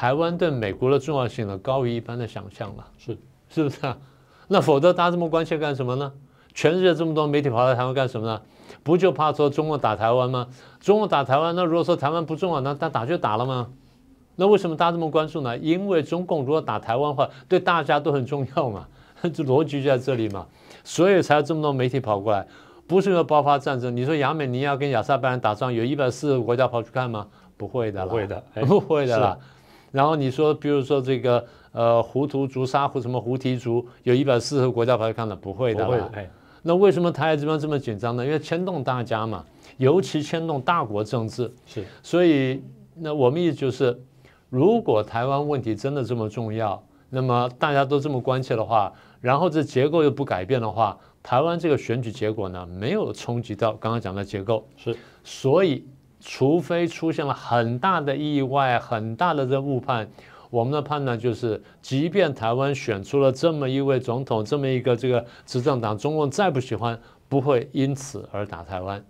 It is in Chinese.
台湾对美国的重要性呢高于一般的想象了，是是不是啊？那否则大家这么关切干什么呢？全世界这么多媒体跑到台湾干什么呢？不就怕说中国打台湾吗？中国打台湾，那如果说台湾不重要，那他打就打了吗？那为什么大家这么关注呢？因为中共如果打台湾的话，对大家都很重要嘛，这逻辑就在这里嘛，所以才有这么多媒体跑过来，不是因为爆发战争。你说亚美尼亚跟亚塞拜然打仗，有一百四十个国家跑去看吗？不会的，不会的，不会的啦。然后你说，比如说这个呃胡图族、沙胡什么胡提族，有一百四十个国家跑去看了，不会的，不会的。哎，那为什么台海这边这么紧张呢？因为牵动大家嘛，尤其牵动大国政治。是，所以那我们意思就是，如果台湾问题真的这么重要，那么大家都这么关切的话，然后这结构又不改变的话，台湾这个选举结果呢，没有冲击到刚刚讲的结构。是，所以。除非出现了很大的意外、很大的这误判，我们的判断就是，即便台湾选出了这么一位总统，这么一个这个执政党，中共再不喜欢，不会因此而打台湾。